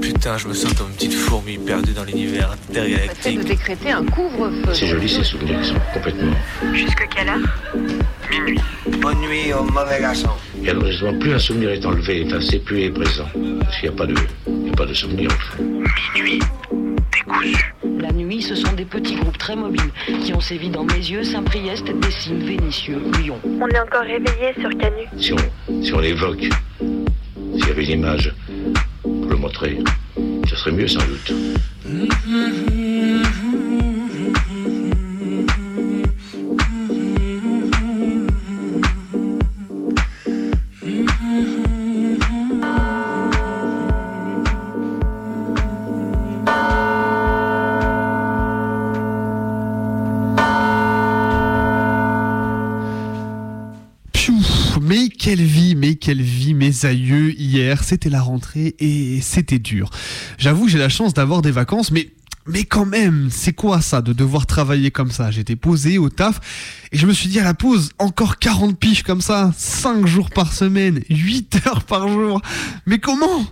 Putain, je me sens comme une petite fourmi perdue dans l'univers Fait de intergalactique. décréter un couvre-feu. C'est joli ces souvenirs qui sont complètement. Jusque quelle heure? Bonne nuit au mauvais garçon. Et alors justement, plus un souvenir est enlevé, enfin c'est plus est présent. Parce qu'il n'y a pas de, il y a pas de souvenir au fond. Nuit, ce sont des petits groupes très mobiles qui ont sévi dans mes yeux, Saint-Priest, Dessines, Vénitieux, Lyon. On est encore réveillé sur Canu. Si on, si on l'évoque, s'il y avait une image pour le montrer, ce serait mieux sans doute. Piou, vie, mes aïeux, hier, c'était la rentrée et c'était dur. J'avoue, j'ai la chance d'avoir des vacances, mais, mais quand même, c'est quoi ça de devoir travailler comme ça? J'étais posé au taf et je me suis dit à la pause, encore 40 piges comme ça, 5 jours par semaine, 8 heures par jour. Mais comment?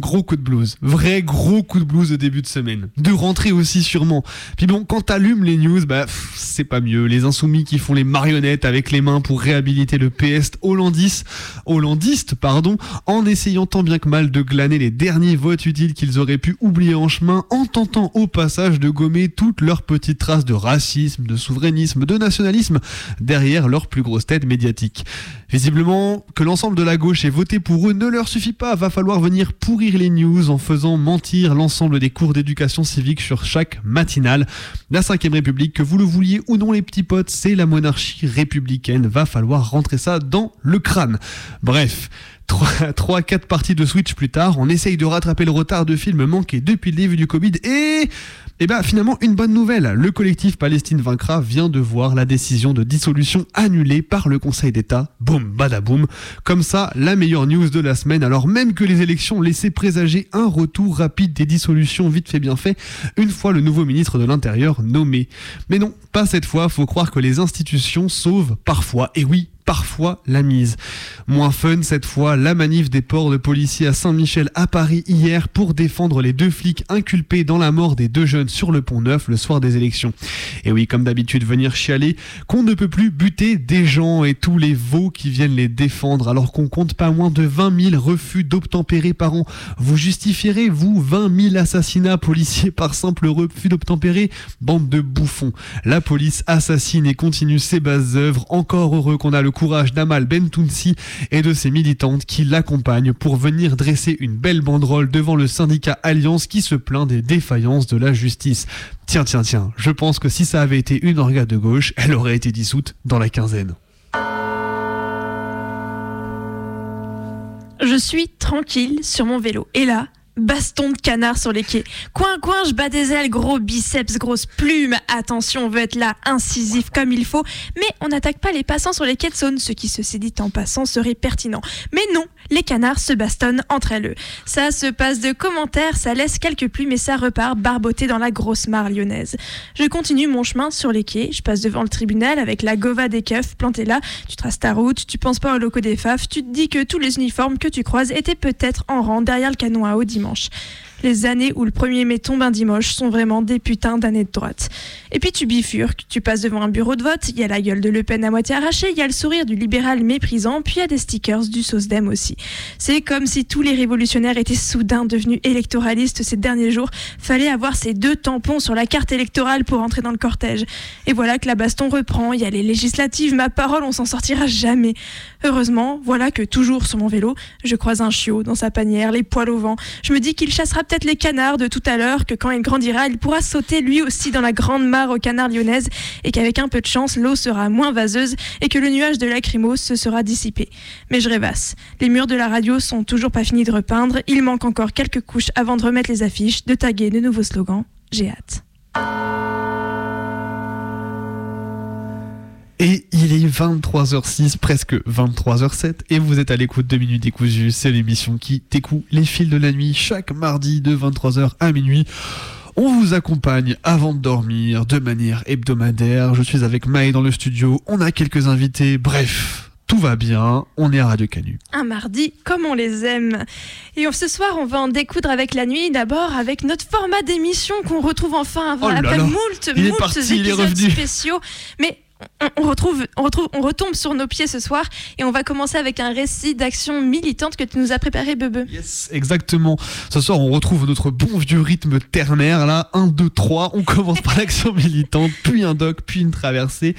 Gros coup de blues, vrai gros coup de blues de début de semaine. De rentrée aussi sûrement. Puis bon, quand t'allumes les news, bah c'est pas mieux. Les insoumis qui font les marionnettes avec les mains pour réhabiliter le PS hollandiste, hollandiste pardon, en essayant tant bien que mal de glaner les derniers votes utiles qu'ils auraient pu oublier en chemin, en tentant au passage de gommer toutes leurs petites traces de racisme, de souverainisme, de nationalisme derrière leur plus grosse tête médiatique. Visiblement, que l'ensemble de la gauche ait voté pour eux ne leur suffit pas, va falloir venir pourrir les news en faisant mentir l'ensemble des cours d'éducation civique sur chaque matinale. La 5ème République, que vous le vouliez ou non les petits potes, c'est la monarchie républicaine, va falloir rentrer ça dans le crâne. Bref. 3-4 parties de Switch plus tard, on essaye de rattraper le retard de films manqué depuis le début du Covid et... Et bah finalement une bonne nouvelle, le collectif Palestine Vaincra vient de voir la décision de dissolution annulée par le Conseil d'État. Boum, badaboum. Comme ça, la meilleure news de la semaine, alors même que les élections laissaient présager un retour rapide des dissolutions vite fait bien fait, une fois le nouveau ministre de l'Intérieur nommé. Mais non, pas cette fois, faut croire que les institutions sauvent parfois, et oui, parfois la mise. Moins fun cette fois, la manif des ports de policiers à Saint-Michel à Paris hier pour défendre les deux flics inculpés dans la mort des deux jeunes sur le pont Neuf le soir des élections. Et oui, comme d'habitude, venir chialer qu'on ne peut plus buter des gens et tous les veaux qui viennent les défendre alors qu'on compte pas moins de 20 000 refus d'obtempérer par an. Vous justifierez, vous, 20 000 assassinats policiers par simple refus d'obtempérer? Bande de bouffons. La police assassine et continue ses bases œuvres. Encore heureux qu'on a le courage d'Amal Bentounsi et de ses militantes qui l'accompagnent pour venir dresser une belle banderole devant le syndicat Alliance qui se plaint des défaillances de la justice. Tiens, tiens, tiens, je pense que si ça avait été une organe de gauche, elle aurait été dissoute dans la quinzaine. Je suis tranquille sur mon vélo. Et là, baston de canard sur les quais. Coin, coin, je bats des ailes, gros biceps, grosse plume. Attention, on veut être là, incisif comme il faut. Mais on n'attaque pas les passants sur les quais de Saône, ce qui, ceci dit en passant, serait pertinent. Mais non, les canards se bastonnent entre elles. Ça se passe de commentaires, ça laisse quelques plumes et ça repart barboté dans la grosse mare lyonnaise. Je continue mon chemin sur les quais, je passe devant le tribunal avec la gova des keufs plantée là, tu traces ta route, tu penses pas au locaux des FAF, tu te dis que tous les uniformes que tu croises étaient peut-être en rang derrière le canon à eau dimanche. dimanche. Les années où le 1er mai tombe un dimanche sont vraiment des putains d'années de droite. Et puis tu bifurques, tu passes devant un bureau de vote, il y a la gueule de Le Pen à moitié arrachée, il y a le sourire du libéral méprisant, puis il y a des stickers du SOSDEM aussi. C'est comme si tous les révolutionnaires étaient soudain devenus électoralistes ces derniers jours. Fallait avoir ces deux tampons sur la carte électorale pour entrer dans le cortège. Et voilà que la baston reprend, il y a les législatives, ma parole, on s'en sortira jamais. Heureusement, voilà que toujours sur mon vélo, je croise un chiot dans sa panière, les poils au vent. Je me dis qu'il chassera peut-être les canards de tout à l'heure, que quand il grandira, il pourra sauter lui aussi dans la grande mare aux canards lyonnaises et qu'avec un peu de chance, l'eau sera moins vaseuse et que le nuage de lacrymos se sera dissipé. Mais je rêvasse. Les murs de la radio sont toujours pas finis de repeindre, il manque encore quelques couches avant de remettre les affiches, de taguer de nouveaux slogans. J'ai hâte. Et il est 23h06, presque 23h07, et vous êtes à l'écoute de Minutes Décousues. C'est l'émission qui t'écoute les fils de la nuit chaque mardi de 23h à minuit. On vous accompagne avant de dormir de manière hebdomadaire. Je suis avec Maë dans le studio. On a quelques invités. Bref, tout va bien, on est à Radio Canu. Un mardi, comme on les aime. Et on- ce soir, on va en découdre avec la nuit, d'abord avec notre format d'émission qu'on retrouve enfin avant Oh là après moult, Il est moult parti, il est épisodes revenu. spéciaux. Mais on, retrouve, on retrouve, on retombe sur nos pieds ce soir et on va commencer avec un récit d'action militante que tu nous as préparé, Bebe. Yes, exactement. Ce soir, on retrouve notre bon vieux rythme ternaire. Là, 1, 2, 3. On commence par l'action militante, puis un doc, puis une traversée.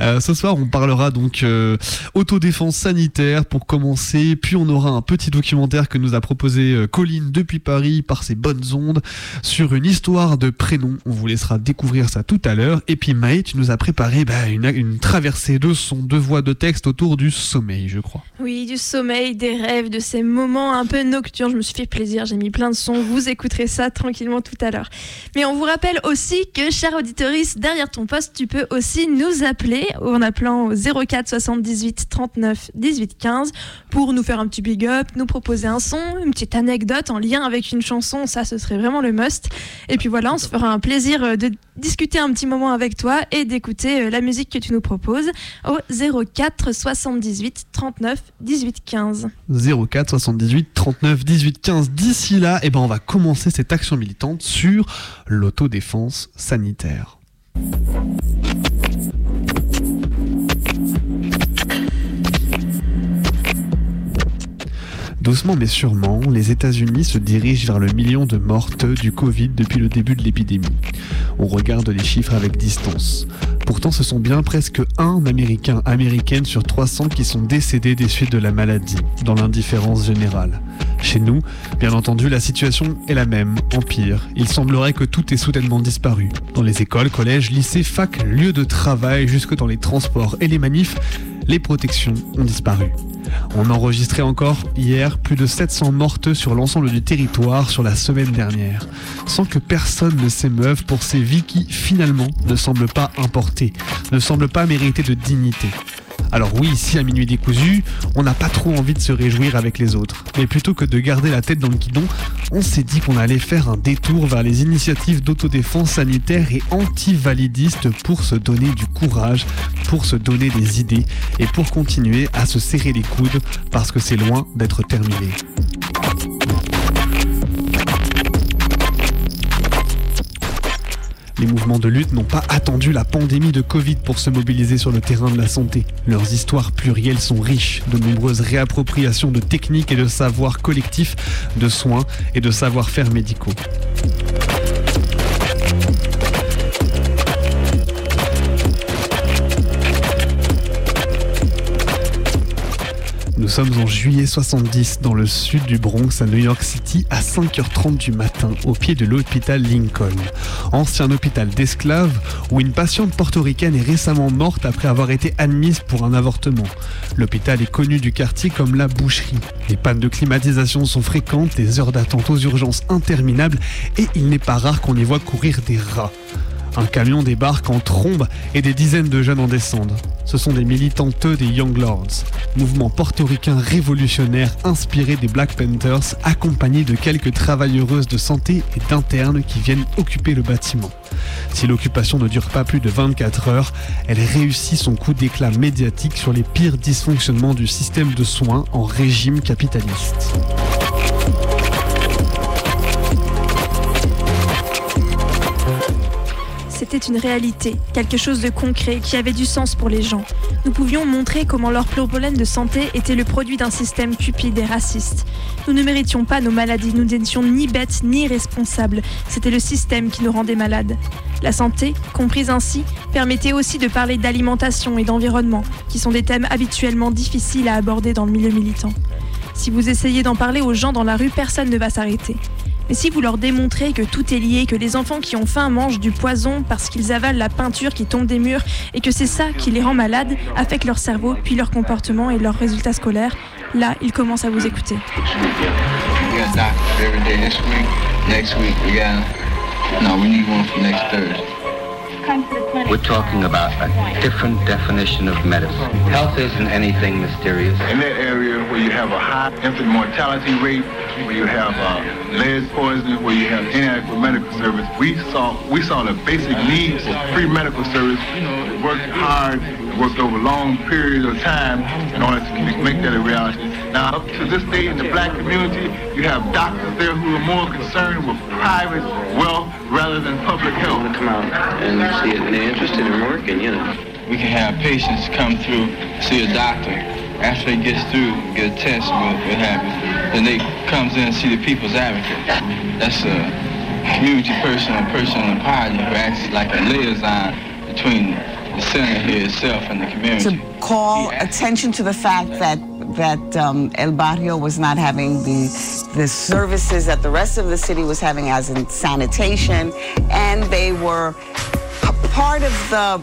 Euh, ce soir, on parlera donc euh, autodéfense sanitaire pour commencer. Puis on aura un petit documentaire que nous a proposé euh, Colline depuis Paris par ses bonnes ondes sur une histoire de prénom. On vous laissera découvrir ça tout à l'heure. Et puis Maë, tu nous as préparé bah, une, une traversée de son, de voix de texte autour du sommeil, je crois. Oui, du sommeil, des rêves, de ces moments un peu nocturnes. Je me suis fait plaisir, j'ai mis plein de sons. Vous écouterez ça tranquillement tout à l'heure. Mais on vous rappelle aussi que, cher auditoriste, derrière ton poste, tu peux aussi nous appeler en appelant au 04 78 39 18 15 pour nous faire un petit big up, nous proposer un son, une petite anecdote en lien avec une chanson. Ça, ce serait vraiment le must. Et puis voilà, on se fera un plaisir euh, de discuter un petit moment avec toi et d'écouter euh, la musique que tu nous proposes au 04 78 39 18 15. 04 78 39 18 15. D'ici là, eh ben, on va commencer cette action militante sur l'autodéfense sanitaire. Doucement mais sûrement, les États-Unis se dirigent vers le million de mortes du Covid depuis le début de l'épidémie. On regarde les chiffres avec distance. Pourtant, ce sont bien presque un Américain, Américaine sur 300 qui sont décédés des suites de la maladie, dans l'indifférence générale. Chez nous, bien entendu, la situation est la même, en pire. Il semblerait que tout ait soudainement disparu. Dans les écoles, collèges, lycées, facs, lieux de travail, jusque dans les transports et les manifs, les protections ont disparu. On enregistrait encore hier plus de 700 mortes sur l'ensemble du territoire sur la semaine dernière, sans que personne ne s'émeuve pour ces vies qui, finalement, ne semblent pas importées, ne semblent pas mériter de dignité. Alors oui, ici à minuit décousu, on n'a pas trop envie de se réjouir avec les autres. Mais plutôt que de garder la tête dans le guidon, on s'est dit qu'on allait faire un détour vers les initiatives d'autodéfense sanitaire et anti-validistes pour se donner du courage, pour se donner des idées et pour continuer à se serrer les coudes parce que c'est loin d'être terminé. Les mouvements de lutte n'ont pas attendu la pandémie de Covid pour se mobiliser sur le terrain de la santé. Leurs histoires plurielles sont riches, de nombreuses réappropriations de techniques et de savoirs collectifs, de soins et de savoir-faire médicaux. Nous sommes en juillet 70 dans le sud du Bronx à New York City à 5h30 du matin au pied de l'hôpital Lincoln, ancien hôpital d'esclaves où une patiente portoricaine est récemment morte après avoir été admise pour un avortement. L'hôpital est connu du quartier comme la boucherie. Les pannes de climatisation sont fréquentes, des heures d'attente aux urgences interminables et il n'est pas rare qu'on y voit courir des rats. Un camion débarque en trombe et des dizaines de jeunes en descendent. Ce sont des militanteux des Young Lords, mouvement portoricain révolutionnaire inspiré des Black Panthers, accompagné de quelques travailleuses de santé et d'internes qui viennent occuper le bâtiment. Si l'occupation ne dure pas plus de 24 heures, elle réussit son coup d'éclat médiatique sur les pires dysfonctionnements du système de soins en régime capitaliste. C'était une réalité, quelque chose de concret qui avait du sens pour les gens. Nous pouvions montrer comment leur problème de santé était le produit d'un système cupide et raciste. Nous ne méritions pas nos maladies, nous n'étions ni bêtes ni irresponsables. C'était le système qui nous rendait malades. La santé, comprise ainsi, permettait aussi de parler d'alimentation et d'environnement, qui sont des thèmes habituellement difficiles à aborder dans le milieu militant. Si vous essayez d'en parler aux gens dans la rue, personne ne va s'arrêter. Mais si vous leur démontrez que tout est lié, que les enfants qui ont faim mangent du poison parce qu'ils avalent la peinture qui tombe des murs et que c'est ça qui les rend malades, affecte leur cerveau, puis leur comportement et leurs résultats scolaires, là, ils commencent à vous écouter. We're talking about a different definition of medicine. Health isn't anything mysterious. In that area where you have a high infant mortality rate, where you have uh, lead poisoning, where you have inadequate medical service, we saw we saw the basic needs for free medical service. You know, worked hard, worked over long periods of time in order to make that a reality. Now, up to this day in the black community, you have doctors there who are more concerned with private wealth rather than public health. Come out and see it, and they're interested in working, you know. We can have patients come through, see a doctor. After they gets through, get a test, what, what happens, then they comes in and see the people's advocate. That's a community person, a person in the party who acts like a liaison between the center here itself and the community. to call attention to the fact that that um, El Barrio was not having the the services that the rest of the city was having, as in sanitation, and they were p- part of the.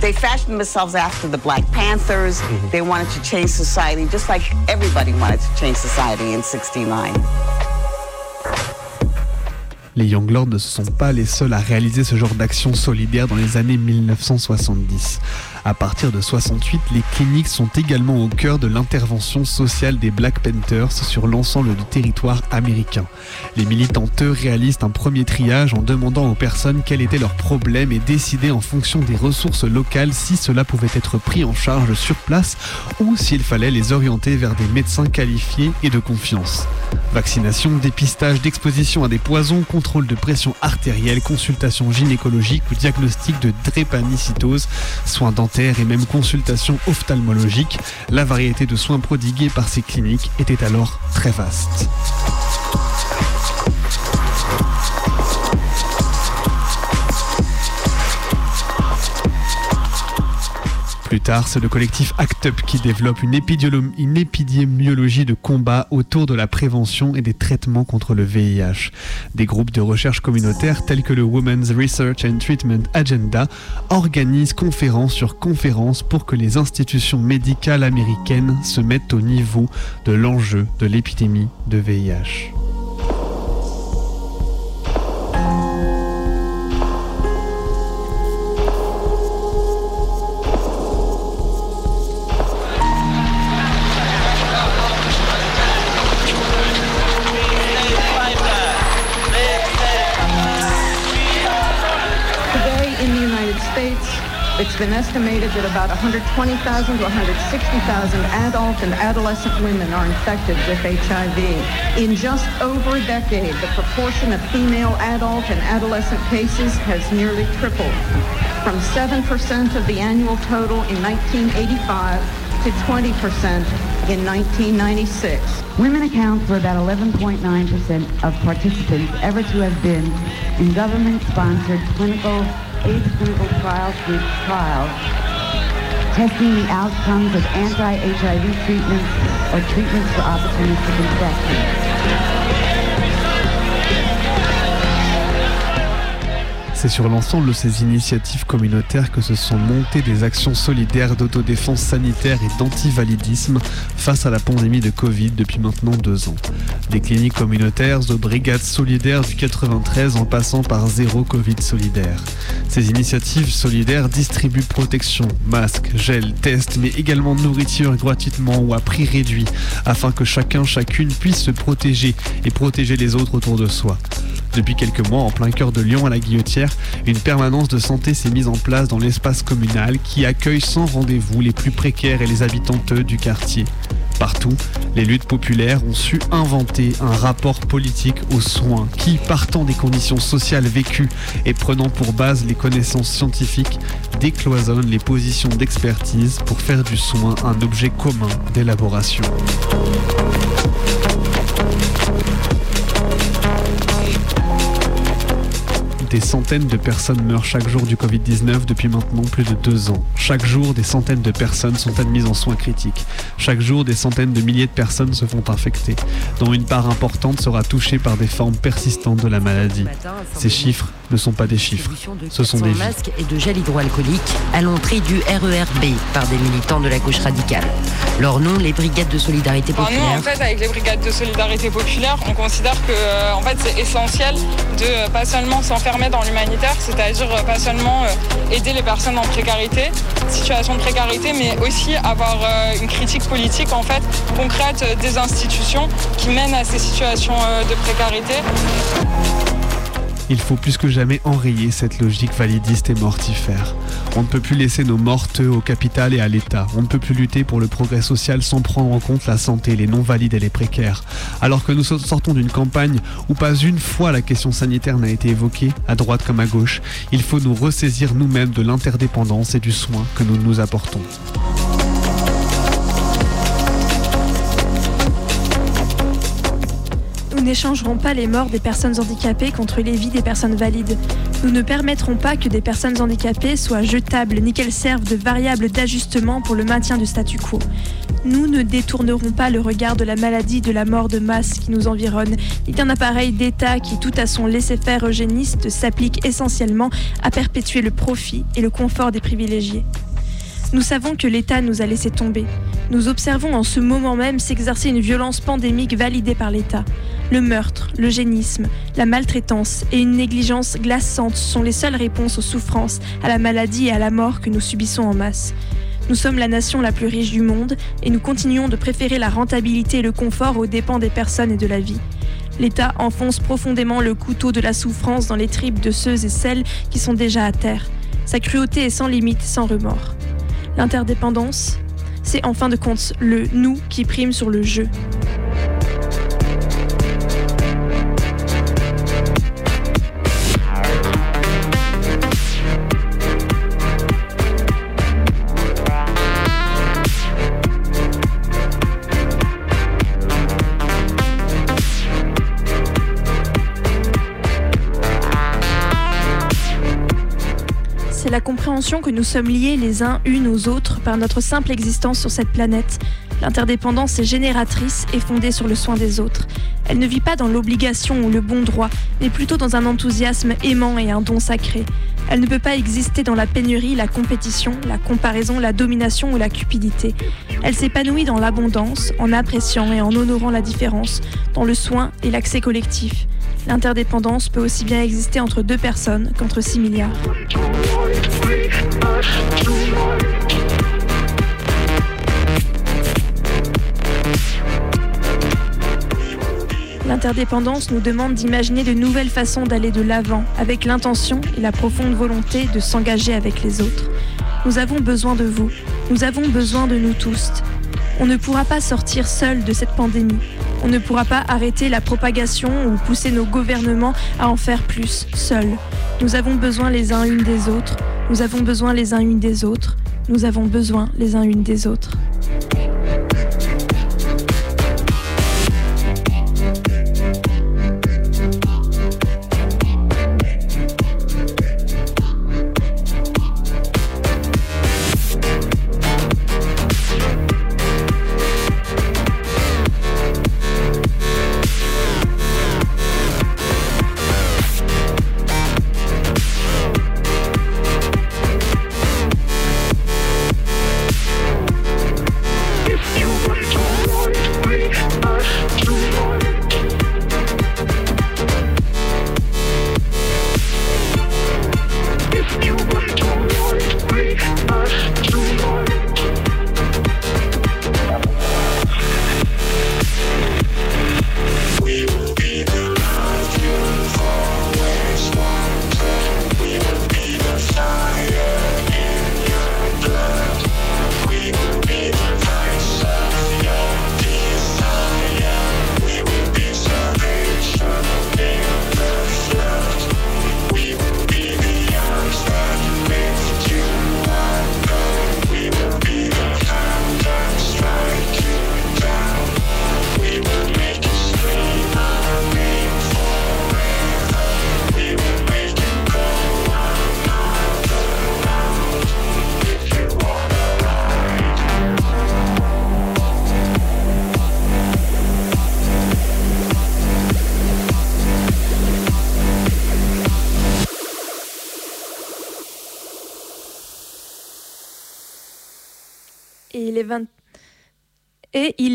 They fashioned themselves after the Black Panthers. They wanted to change society, just like everybody wanted to change society in '69. Les Young Lords ne sont pas les seuls à réaliser ce genre d'action solidaire dans les années 1970. À partir de 68, les cliniques sont également au cœur de l'intervention sociale des Black Panthers sur l'ensemble du territoire américain. Les militantes réalisent un premier triage en demandant aux personnes quels étaient leurs problèmes et décider en fonction des ressources locales si cela pouvait être pris en charge sur place ou s'il fallait les orienter vers des médecins qualifiés et de confiance. Vaccination, dépistage d'exposition à des poisons, contrôle de pression artérielle, consultation gynécologique ou diagnostic de drépanocytose, soins dentaires et même consultation ophtalmologique, la variété de soins prodigués par ces cliniques était alors très vaste. Plus tard, c'est le collectif ACT UP qui développe une, épidémiologie de combat autour de la prévention et des traitements contre le VIH. Des groupes de recherche communautaires tels que le Women's Research and Treatment Agenda organisent conférence sur conférence pour que les institutions médicales américaines se mettent au niveau de l'enjeu de l'épidémie de VIH. It's been estimated that about 120,000 to 160,000 adult and adolescent women are infected with HIV. In just over a decade, the proportion of female adult and adolescent cases has nearly tripled, from 7% of the annual total in 1985 to 20% in 1996. Women account for about 11.9% of participants ever to have been in government-sponsored clinical AIDS clinical trials group trials testing the outcomes of anti-HIV treatments or treatments for opportunistic infection. C'est sur l'ensemble de ces initiatives communautaires que se sont montées des actions solidaires d'autodéfense sanitaire et d'antivalidisme face à la pandémie de Covid depuis maintenant deux ans. Des cliniques communautaires aux brigades solidaires du 93 en passant par Zéro Covid solidaire. Ces initiatives solidaires distribuent protection, masques, gel, tests, mais également nourriture gratuitement ou à prix réduit afin que chacun, chacune puisse se protéger et protéger les autres autour de soi. Depuis quelques mois, en plein cœur de Lyon à la Guillotière, une permanence de santé s'est mise en place dans l'espace communal qui accueille sans rendez-vous les plus précaires et les habitantes du quartier. Partout, les luttes populaires ont su inventer un rapport politique aux soins qui, partant des conditions sociales vécues et prenant pour base les connaissances scientifiques, décloisonne les positions d'expertise pour faire du soin un objet commun d'élaboration. Des centaines de personnes meurent chaque jour du Covid-19 depuis maintenant plus de deux ans. Chaque jour, des centaines de personnes sont admises en soins critiques. Chaque jour, des centaines de milliers de personnes se font infecter, dont une part importante sera touchée par des formes persistantes de la maladie. Ces chiffres ne sont pas des chiffres, ce sont des masques et de gel hydroalcoolique à l'entrée du RERB par des militants de la gauche radicale. Leur nom, les Brigades de Solidarité Enfin, nous, Populaire. en fait, avec les brigades de solidarité populaire, on considère que euh, en fait, c'est essentiel de euh, pas seulement s'enfermer dans l'humanitaire, c'est-à-dire euh, pas seulement euh, aider les personnes en précarité, situation de précarité, mais aussi avoir euh, une critique politique en fait concrète euh, des institutions qui mènent à ces situations euh, de précarité. Il faut plus que jamais enrayer cette logique validiste et mortifère. On ne peut plus laisser nos mortes au capital et à l'État. On ne peut plus lutter pour le progrès social sans prendre en compte la santé, les non-valides et les précaires. Alors que nous sortons d'une campagne où pas une fois la question sanitaire n'a été évoquée, à droite comme à gauche, il faut nous ressaisir nous-mêmes de l'interdépendance et du soin que nous nous apportons. N'échangerons pas les morts des personnes handicapées contre les vies des personnes valides. Nous ne permettrons pas que des personnes handicapées soient jetables ni qu'elles servent de variable d'ajustement pour le maintien du statu quo. Nous ne détournerons pas le regard de la maladie de la mort de masse qui nous environne, ni d'un appareil d'État qui, tout à son laisser-faire eugéniste, s'applique essentiellement à perpétuer le profit et le confort des privilégiés. Nous savons que l'État nous a laissé tomber. Nous observons en ce moment même s'exercer une violence pandémique validée par l'État. Le meurtre, l'eugénisme, la maltraitance et une négligence glaçante sont les seules réponses aux souffrances, à la maladie et à la mort que nous subissons en masse. Nous sommes la nation la plus riche du monde et nous continuons de préférer la rentabilité et le confort aux dépens des personnes et de la vie. L'État enfonce profondément le couteau de la souffrance dans les tripes de ceux et celles qui sont déjà à terre. Sa cruauté est sans limite, sans remords. L'interdépendance, c'est en fin de compte le nous qui prime sur le je. La compréhension que nous sommes liés les uns unes aux autres par notre simple existence sur cette planète. L'interdépendance est génératrice et fondée sur le soin des autres. Elle ne vit pas dans l'obligation ou le bon droit, mais plutôt dans un enthousiasme aimant et un don sacré. Elle ne peut pas exister dans la pénurie, la compétition, la comparaison, la domination ou la cupidité. Elle s'épanouit dans l'abondance, en appréciant et en honorant la différence, dans le soin et l'accès collectif. L'interdépendance peut aussi bien exister entre deux personnes qu'entre 6 milliards. L'interdépendance nous demande d'imaginer de nouvelles façons d'aller de l'avant, avec l'intention et la profonde volonté de s'engager avec les autres. Nous avons besoin de vous, nous avons besoin de nous tous. On ne pourra pas sortir seul de cette pandémie. On ne pourra pas arrêter la propagation ou pousser nos gouvernements à en faire plus, seuls. Nous avons besoin les uns unes des autres. Nous avons besoin les uns unes des autres. Nous avons besoin les uns unes des autres.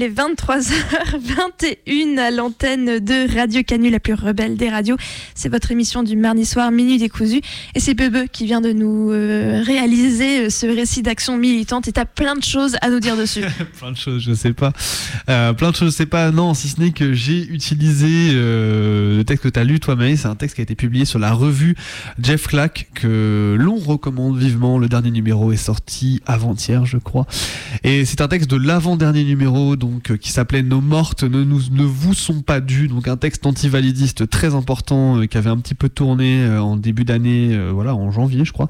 Est 23h21 à l'antenne de Radio Canu, la plus rebelle des radios. C'est votre émission du mardi soir, Minuit décousu. Et c'est Bebe qui vient de nous euh, réaliser euh, ce récit d'action militante. Et t'as plein de choses à nous dire dessus. plein de choses, je sais pas. Euh, plein de choses, je sais pas. Non, si ce n'est que j'ai utilisé le texte que tu as lu, toi, Maïs. C'est un texte qui a été publié sur la revue Jeff Clack, que l'on recommande vivement. Le dernier numéro est sorti avant-hier, je crois. Et c'est un texte de l'avant-dernier numéro euh, qui s'appelait Nos mortes ne, nous, ne vous sont pas dues, donc un texte antivalidiste très important euh, qui avait un petit peu tourné euh, en début d'année, voilà, en janvier je crois.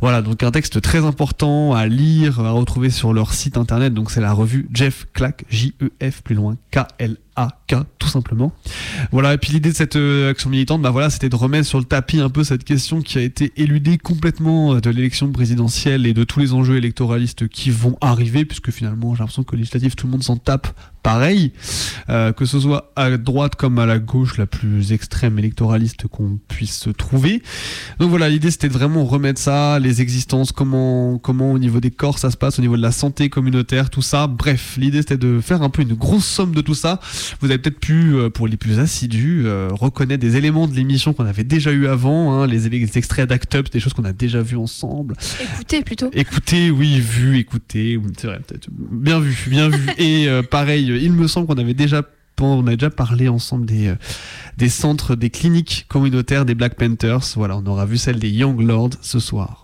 Voilà, donc un texte très important à lire, à retrouver sur leur site internet. Donc c'est la revue Jeff Clack, J-E-F plus loin, K-L AK, tout simplement. Voilà, et puis l'idée de cette euh, action militante, bah voilà, c'était de remettre sur le tapis un peu cette question qui a été éludée complètement euh, de l'élection présidentielle et de tous les enjeux électoralistes qui vont arriver, puisque finalement, j'ai l'impression que législatif, tout le monde s'en tape pareil, euh, que ce soit à droite comme à la gauche, la plus extrême électoraliste qu'on puisse trouver. Donc voilà, l'idée c'était de vraiment remettre ça, les existences, comment, comment au niveau des corps ça se passe, au niveau de la santé communautaire, tout ça. Bref, l'idée c'était de faire un peu une grosse somme de tout ça vous avez peut-être pu, euh, pour les plus assidus, euh, reconnaître des éléments de l'émission qu'on avait déjà eu avant, hein, les, extraits d'Act Up, des choses qu'on a déjà vues ensemble. Écoutez plutôt. Écoutez, oui, vu, écoutez, c'est vrai, peut-être. Bien vu, bien vu. Et euh, pareil, il me semble qu'on avait déjà on a déjà parlé ensemble des, des centres, des cliniques communautaires des Black Panthers. Voilà, on aura vu celle des Young Lords ce soir.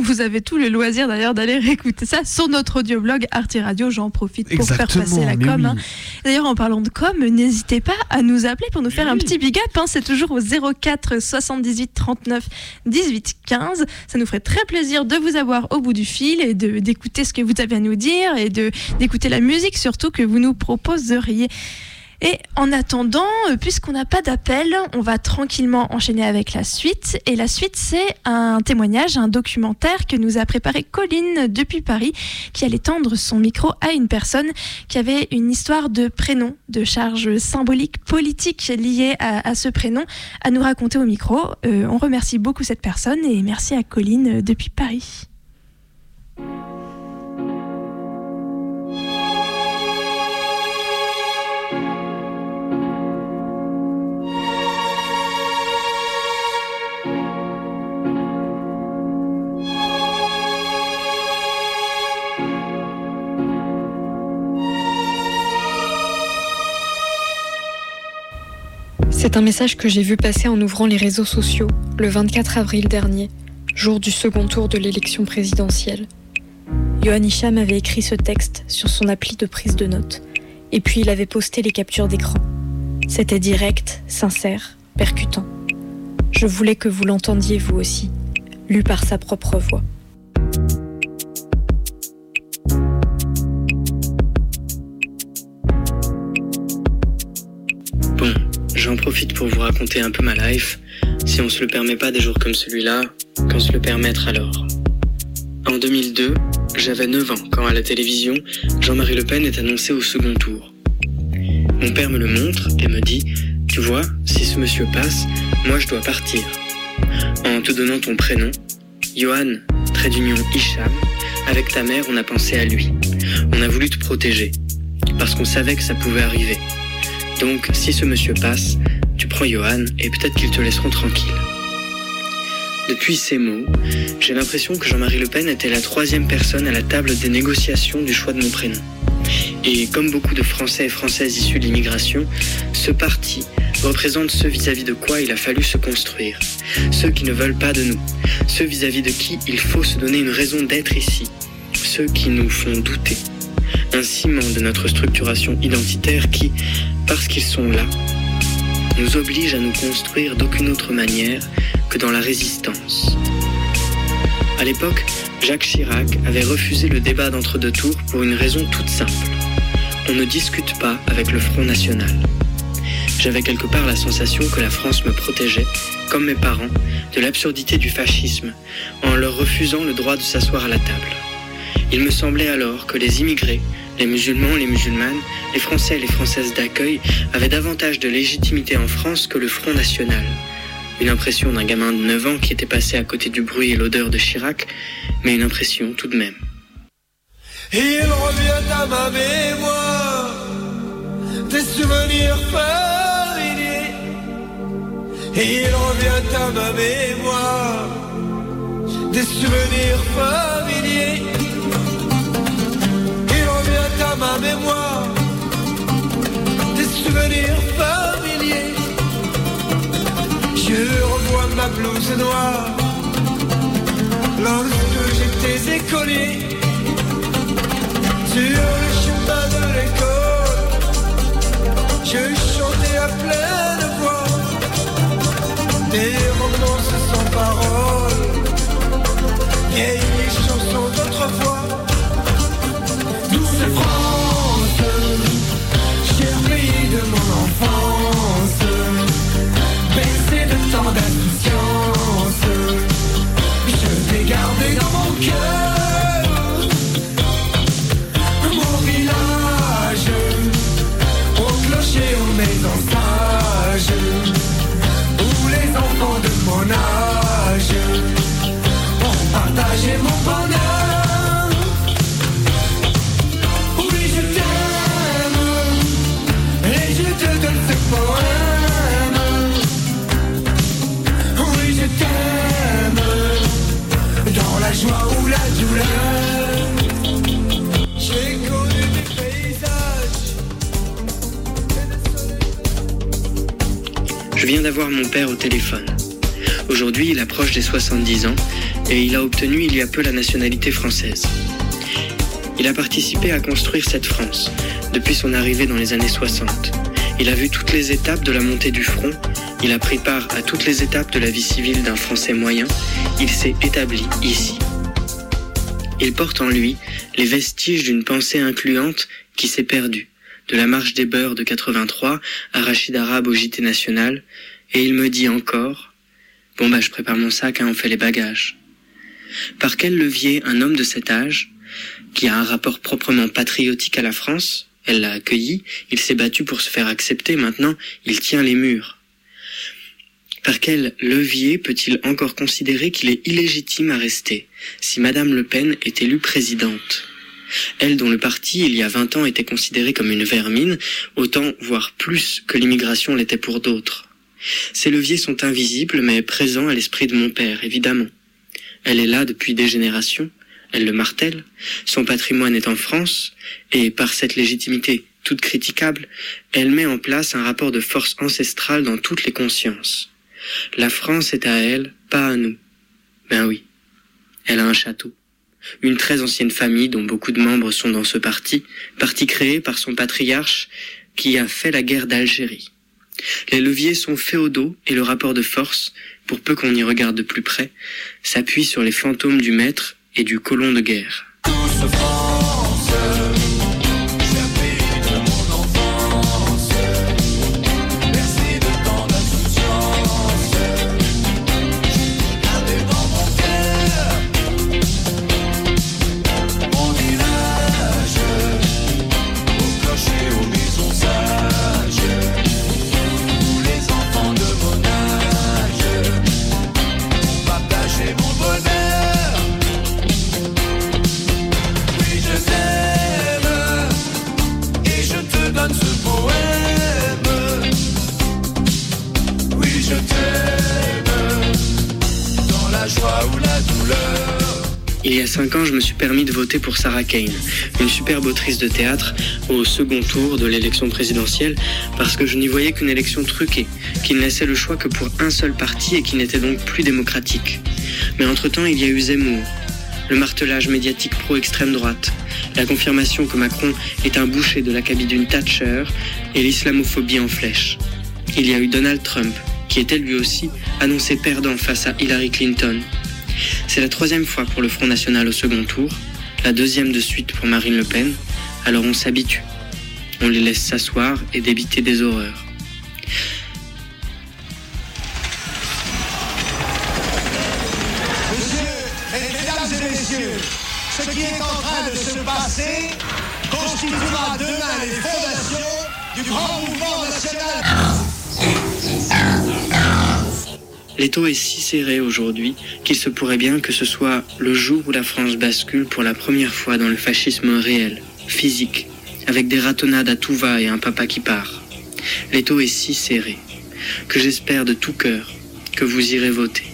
Vous avez tout le loisir d'ailleurs d'aller réécouter ça sur notre audioblog Arti Radio. J'en profite pour faire passer la com. Hein. D'ailleurs, en parlant de com, n'hésitez pas à nous appeler pour nous faire un petit big up. Hein. C'est toujours au 04 78 39 18 15. Ça nous ferait très plaisir de vous avoir au bout du fil et d'écouter ce que vous avez à nous dire et d'écouter la musique surtout que vous nous proposeriez. Et en attendant, euh, puisqu'on n'a pas d'appel, on va tranquillement enchaîner avec la suite. Et la suite, c'est un témoignage, un documentaire que nous a préparé Colline depuis Paris, qui allait tendre son micro à une personne qui avait une histoire de prénom, de charge symbolique, politique liée à, ce prénom, à nous raconter au micro. Euh, on remercie beaucoup cette personne et merci à Colline depuis Paris. C'est un message que j'ai vu passer en ouvrant les réseaux sociaux le 24 avril dernier, jour du second tour de l'élection présidentielle. Johan Hicham avait écrit ce texte sur son appli de prise de notes, et puis il avait posté les captures d'écran. C'était direct, sincère, percutant. Je voulais que vous l'entendiez vous aussi, lu par sa propre voix. J'en profite pour vous raconter un peu ma life, si on se le permet pas des jours comme celui-là, qu'en se le permettre alors. En 2002, j'avais 9 ans quand à la télévision, Jean-Marie Le Pen est annoncé au second tour. Mon père me le montre et me dit Tu vois, si ce monsieur passe, moi je dois partir. En te donnant ton prénom, Johan, trait d'union Hicham, avec ta mère, on a pensé à lui. On a voulu te protéger, parce qu'on savait que ça pouvait arriver. Donc, si ce monsieur passe, tu prends Johan et peut-être qu'ils te laisseront tranquille. Depuis ces mots, j'ai l'impression que Jean-Marie Le Pen était la troisième personne à la table des négociations du choix de mon prénom. Et comme beaucoup de Français et Françaises issus de l'immigration, ce parti représente ceux vis-à-vis de quoi il a fallu se construire, ceux qui ne veulent pas de nous, ceux vis-à-vis de qui il faut se donner une raison d'être ici, ceux qui nous font douter. Un ciment de notre structuration identitaire qui, parce qu'ils sont là, nous oblige à nous construire d'aucune autre manière que dans la résistance. À l'époque, Jacques Chirac avait refusé le débat d'entre-deux tours pour une raison toute simple. On ne discute pas avec le Front National. J'avais quelque part la sensation que la France me protégeait, comme mes parents, de l'absurdité du fascisme, en leur refusant le droit de s'asseoir à la table. Il me semblait alors que les immigrés les musulmans, les musulmanes, les Français et les Françaises d'accueil avaient davantage de légitimité en France que le Front National. Une impression d'un gamin de 9 ans qui était passé à côté du bruit et l'odeur de Chirac, mais une impression tout de même. Il revient à ma mémoire des souvenirs. Il revient à ma mémoire des souvenirs familiers. Mémoire des souvenirs familiers. Je revois ma blouse noire lorsque j'étais écolier sur le chemin de l'école. Je chantais à pleine voix des romances sans parole, Mon père au téléphone. Aujourd'hui, il approche des 70 ans et il a obtenu il y a peu la nationalité française. Il a participé à construire cette France depuis son arrivée dans les années 60. Il a vu toutes les étapes de la montée du front, il a pris part à toutes les étapes de la vie civile d'un Français moyen, il s'est établi ici. Il porte en lui les vestiges d'une pensée incluante qui s'est perdue, de la marche des beurs de 83 à Rachid Arabe au JT National, et il me dit encore Bon bah je prépare mon sac, hein, on fait les bagages. Par quel levier un homme de cet âge, qui a un rapport proprement patriotique à la France, elle l'a accueilli, il s'est battu pour se faire accepter, maintenant il tient les murs. Par quel levier peut-il encore considérer qu'il est illégitime à rester si Madame Le Pen est élue présidente? Elle dont le parti, il y a 20 ans, était considéré comme une vermine, autant, voire plus que l'immigration l'était pour d'autres. Ces leviers sont invisibles mais présents à l'esprit de mon père, évidemment. Elle est là depuis des générations, elle le martèle, son patrimoine est en France, et par cette légitimité toute critiquable, elle met en place un rapport de force ancestrale dans toutes les consciences. La France est à elle, pas à nous. Ben oui, elle a un château. Une très ancienne famille dont beaucoup de membres sont dans ce parti, parti créé par son patriarche qui a fait la guerre d'Algérie. Les leviers sont féodaux et le rapport de force, pour peu qu'on y regarde de plus près, s'appuie sur les fantômes du maître et du colon de guerre. Y a cinq ans, je me suis permis de voter pour Sarah Kane, une superbe autrice de théâtre, au second tour de l'élection présidentielle, parce que je n'y voyais qu'une élection truquée, qui ne laissait le choix que pour un seul parti et qui n'était donc plus démocratique. Mais entre-temps, il y a eu Zemmour, le martelage médiatique pro-extrême droite, la confirmation que Macron est un boucher de l'acabit d'une Thatcher et l'islamophobie en flèche. Il y a eu Donald Trump, qui était lui aussi annoncé perdant face à Hillary Clinton. C'est la troisième fois pour le Front National au second tour, la deuxième de suite pour Marine Le Pen, alors on s'habitue. On les laisse s'asseoir et débiter des horreurs. Mesdames et messieurs, ce qui est en train de se passer constituera demain les fondations du grand mouvement national. L'étau est si serré aujourd'hui qu'il se pourrait bien que ce soit le jour où la France bascule pour la première fois dans le fascisme réel, physique, avec des ratonnades à tout va et un papa qui part. L'étau est si serré que j'espère de tout cœur que vous irez voter.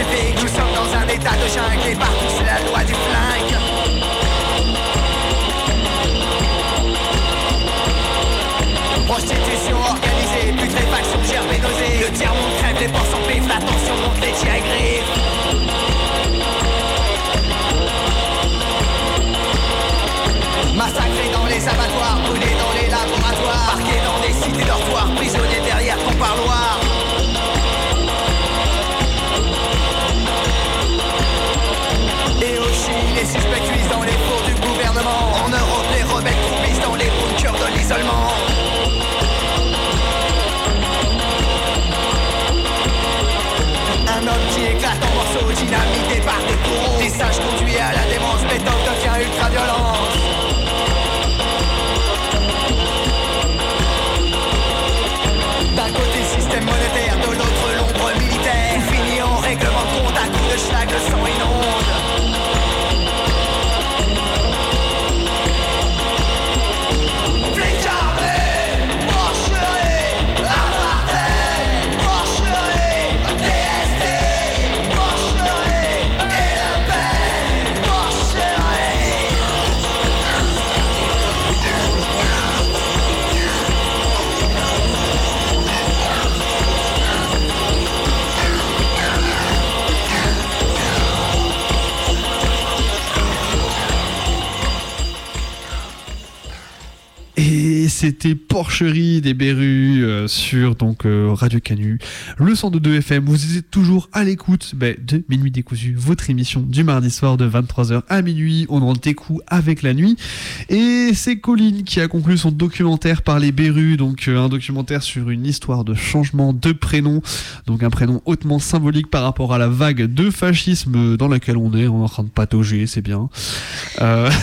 Nous sommes dans un état de jungle et partout c'était Porcherie des Berus euh, sur donc euh, Radio Canu, le 102 FM. Vous êtes toujours à l'écoute ben, de Minuit décousu, votre émission du mardi soir de 23h à minuit. On en découvre avec la nuit. Et c'est Colline qui a conclu son documentaire par les Berus, donc euh, un documentaire sur une histoire de changement de prénom, donc un prénom hautement symbolique par rapport à la vague de fascisme dans laquelle on est. On est en train de patauger, c'est bien. Euh,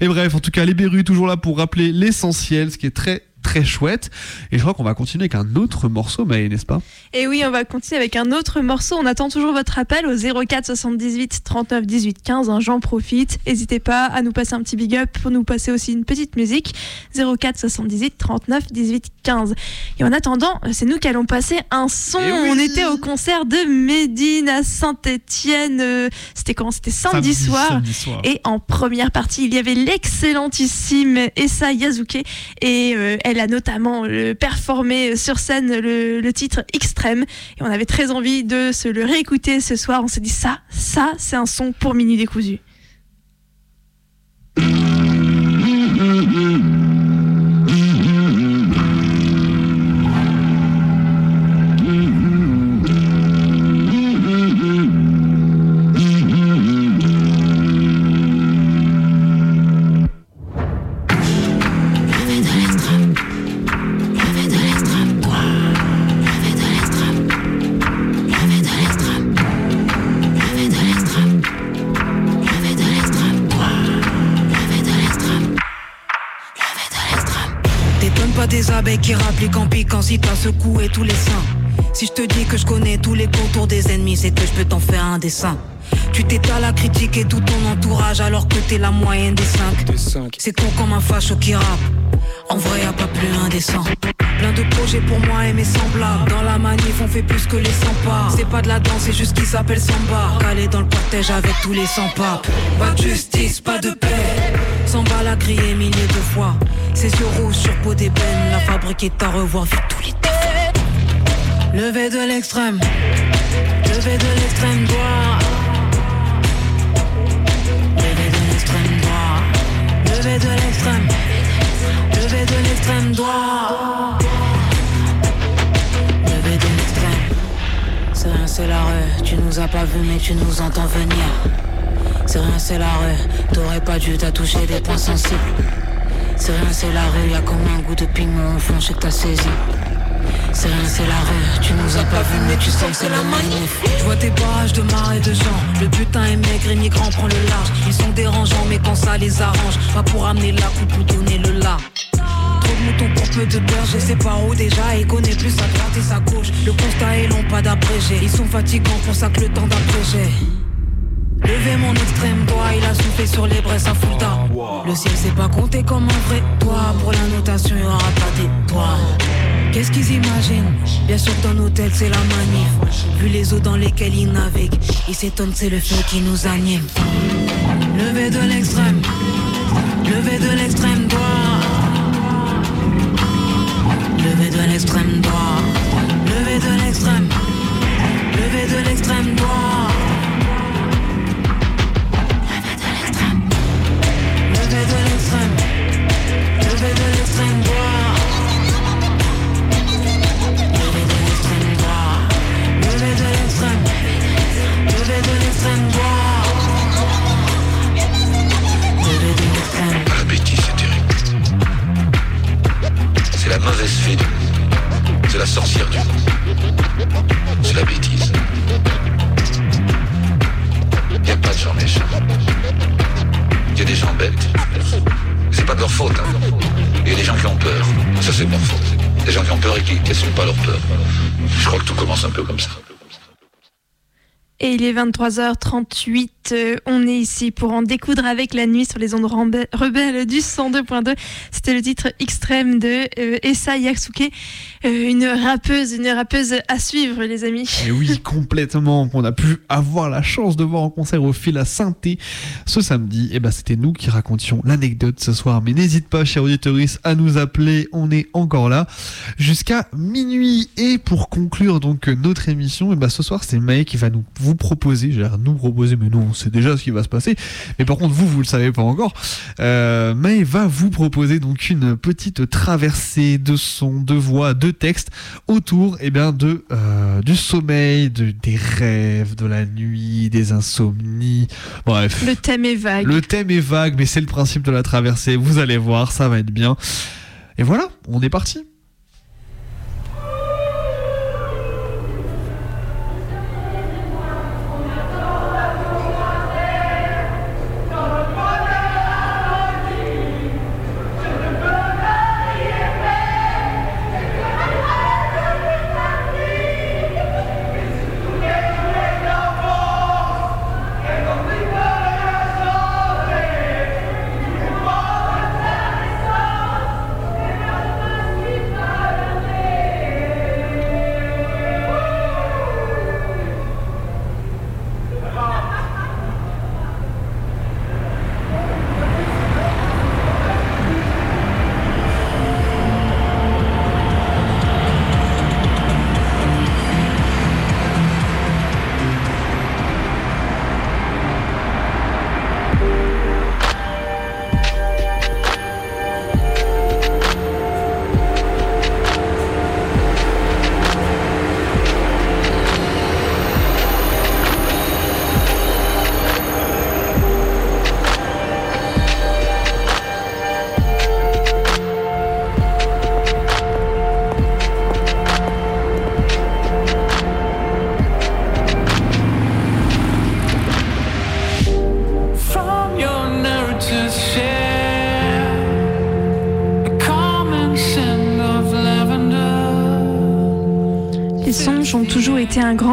Et bref, en tout cas, les Berus toujours là pour rappeler ce qui est très très chouette. Et je crois qu'on va continuer avec un autre morceau, Maë, n'est-ce pas? Et oui, on va continuer avec un autre morceau. On attend toujours votre appel au 04 78 39 18 15. hein, J'en profite. N'hésitez pas à nous passer un petit big up pour nous passer aussi une petite musique. 04 78 39 18 15. Et en attendant, c'est nous qui allons passer un son. On était au concert de Médine à Saint-Étienne. C'était quand? C'était samedi, Samedi, soir. samedi soir. Et en première partie, il y avait l'excellentissime Essa Yazuke. Et euh, elle a notamment euh, performé sur scène le, le titre Extrême. Et on avait très envie de se le réécouter ce soir. On s'est dit ça, ça, c'est un son pour Minuit décousu. Si t'as secoué tous les seins. Si je te dis que je connais tous les contours des ennemis, c'est que je peux t'en faire un dessin. Tu t'étales à critiquer tout ton entourage alors que t'es la moyenne des cinq. C'est con comme un facho qui rappe. En vrai, y a pas plus indécent. Plein de projets pour moi et mes semblables. Dans la manif, on fait plus que les 100 pas. C'est pas de la danse, c'est juste qui s'appelle samba. Calé dans le cortège avec tous les 100 papes. Pas de justice, pas de paix. 100 balles à crier milliers de fois. C'est sur rouge, sur peau d'ébène. La fabrique est à revoir, vu tous les défauts. Levé de l'extrême. Levé de l'extrême droit. Levé de l'extrême droit. Levé de l'extrême. Levé de l'extrême droit. C'est rien, c'est la rue. Tu nous as pas vu, mais tu nous entends venir. C'est rien, c'est la rue. T'aurais pas dû toucher des points sensibles. C'est rien, c'est la rue. Y'a comme un goût de piment au fond, je que t'as saisi. C'est rien, c'est la rue. Tu nous as pas vu, mais tu sens que c'est la manif. Je vois tes barrages de mares et de gens. Le putain est maigre, immigrant prend le large. Ils sont dérangeants, mais quand ça les arrange, pas pour amener la coupe ou donner le là. Trop de moutons pour peu de beurre, je sais pas où déjà. Ils connaissent plus sa droite et sa gauche. Le constat est long, pas d'abrégé. Ils sont fatigants pour ça que le temps d'abréger. Levez mon extrême doigt, il a soufflé sur les braises à Fulda. Le ciel s'est pas compté comme un vrai toi. Pour la notation, il aura pas d'étoiles. Qu'est-ce qu'ils imaginent? Bien sûr dans nos têtes c'est la manif Vu les eaux dans lesquelles ils naviguent Ils s'étonnent c'est le feu qui nous anime Levez de l'extrême Levez de l'extrême droit Levez de l'extrême droit Levez de l'extrême. Levez de l'extrême droit Levez de l'extrême. Levez de l'extrême. Droit C'est la mauvaise fée du monde. C'est la sorcière du monde. C'est la bêtise. N'y a pas de gens méchants. Y a des gens bêtes. C'est pas de leur faute. Hein. Y a des gens qui ont peur. Ça, c'est de leur faute. Des gens qui ont peur et qui n'assument pas leur peur. Je crois que tout commence un peu comme ça. Et il est 23h38. euh, on est ici pour en découdre avec la nuit sur les ondes rebelles du 102.2. C'était le titre extrême de euh, Essa Yasuke, euh, une rappeuse, une rappeuse à suivre, les amis. Et oui, complètement. On a pu avoir la chance de voir en concert au fil à Sainté ce samedi. Et ben, c'était nous qui racontions l'anecdote ce soir. Mais n'hésite pas, cher auditoris, à nous appeler. On est encore là jusqu'à minuit. Et pour conclure donc notre émission, et ben, ce soir, c'est Maë qui va nous vous proposer, j'ai nous proposer, mais nous, on sait déjà ce qui va se passer. Mais par contre, vous, vous le savez pas encore. Euh, Maë va vous proposer donc une petite traversée de sons, de voix, de textes autour eh bien, de, euh, du sommeil, de, des rêves, de la nuit, des insomnies. Bref. Le thème est vague. Le thème est vague, mais c'est le principe de la traversée. Vous allez voir, ça va être bien. Et voilà, on est parti.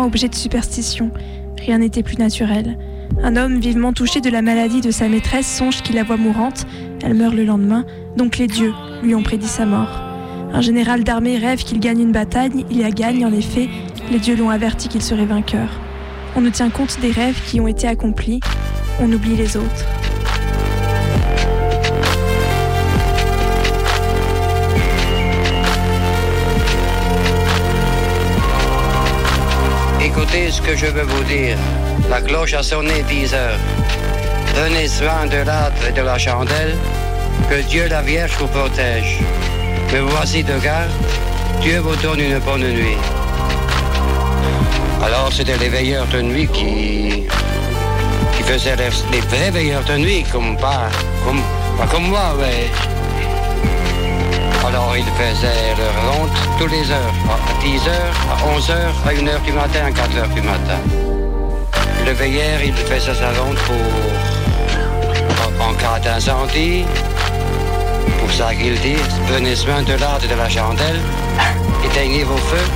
Objet de superstition. Rien n'était plus naturel. Un homme vivement touché de la maladie de sa maîtresse songe qu'il la voit mourante. Elle meurt le lendemain, donc les dieux lui ont prédit sa mort. Un général d'armée rêve qu'il gagne une bataille, il la gagne en effet, les dieux l'ont averti qu'il serait vainqueur. On ne tient compte des rêves qui ont été accomplis, on oublie les autres. Que je veux vous dire. La cloche a sonné 10 heures. Prenez soin de l'âtre et de la chandelle. Que Dieu la Vierge vous protège. Me voici de garde. Dieu vous donne une bonne nuit. Alors c'était les veilleurs de nuit qui, qui faisaient les, vrais veilleurs de nuit, comme pas comme, pas comme moi, mais. Ils faisaient leur ronde tous les heures, à 10h, à 11h, à 1h du matin, à 4h du matin. Le veilleur, il faisait sa ronde pour, en, cas d'incendie, pour ça qu'il dit, venez soin de l'art et de la chandelle, éteignez vos feux.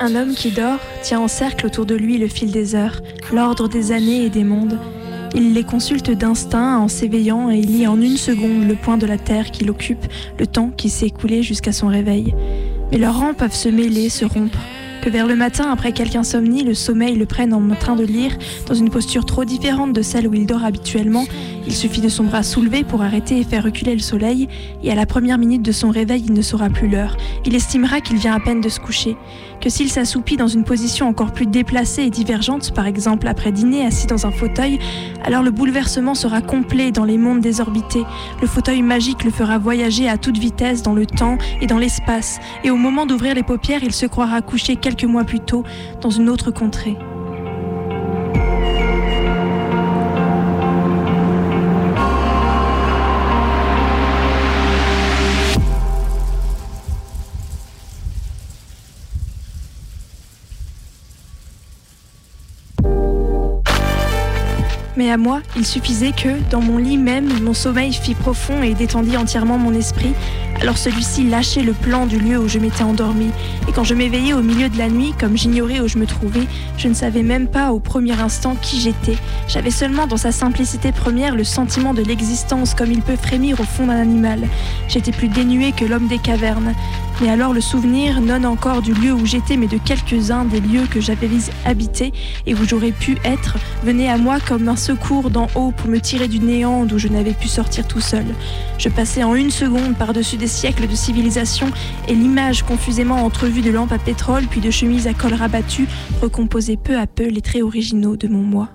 Un homme qui dort tient en cercle autour de lui le fil des heures, l'ordre des années et des mondes. Il les consulte d'instinct en s'éveillant et il lit en une seconde le point de la terre qu'il occupe, le temps qui s'est écoulé jusqu'à son réveil. Mais leurs rangs peuvent se mêler, se rompre. Que vers le matin, après quelque insomnie, le sommeil le prenne en train de lire, dans une posture trop différente de celle où il dort habituellement, il suffit de son bras soulevé pour arrêter et faire reculer le soleil, et à la première minute de son réveil, il ne saura plus l'heure. Il estimera qu'il vient à peine de se coucher. Que s'il s'assoupit dans une position encore plus déplacée et divergente, par exemple après dîner assis dans un fauteuil, alors le bouleversement sera complet dans les mondes désorbités. Le fauteuil magique le fera voyager à toute vitesse dans le temps et dans l'espace, et au moment d'ouvrir les paupières, il se croira couché quelques mois plus tôt dans une autre contrée. À moi, il suffisait que, dans mon lit même, mon sommeil fit profond et détendit entièrement mon esprit, alors celui-ci lâchait le plan du lieu où je m'étais endormi. Et quand je m'éveillais au milieu de la nuit, comme j'ignorais où je me trouvais, je ne savais même pas au premier instant qui j'étais. J'avais seulement dans sa simplicité première le sentiment de l'existence comme il peut frémir au fond d'un animal. J'étais plus dénué que l'homme des cavernes. Mais alors le souvenir, non encore du lieu où j'étais, mais de quelques-uns des lieux que j'avais habité et où j'aurais pu être, venait à moi comme un secours d'en haut pour me tirer du néant d'où je n'avais pu sortir tout seul. Je passais en une seconde par-dessus des siècles de civilisation et l'image confusément entrevue de lampes à pétrole puis de chemises à col rabattu recomposait peu à peu les traits originaux de mon moi.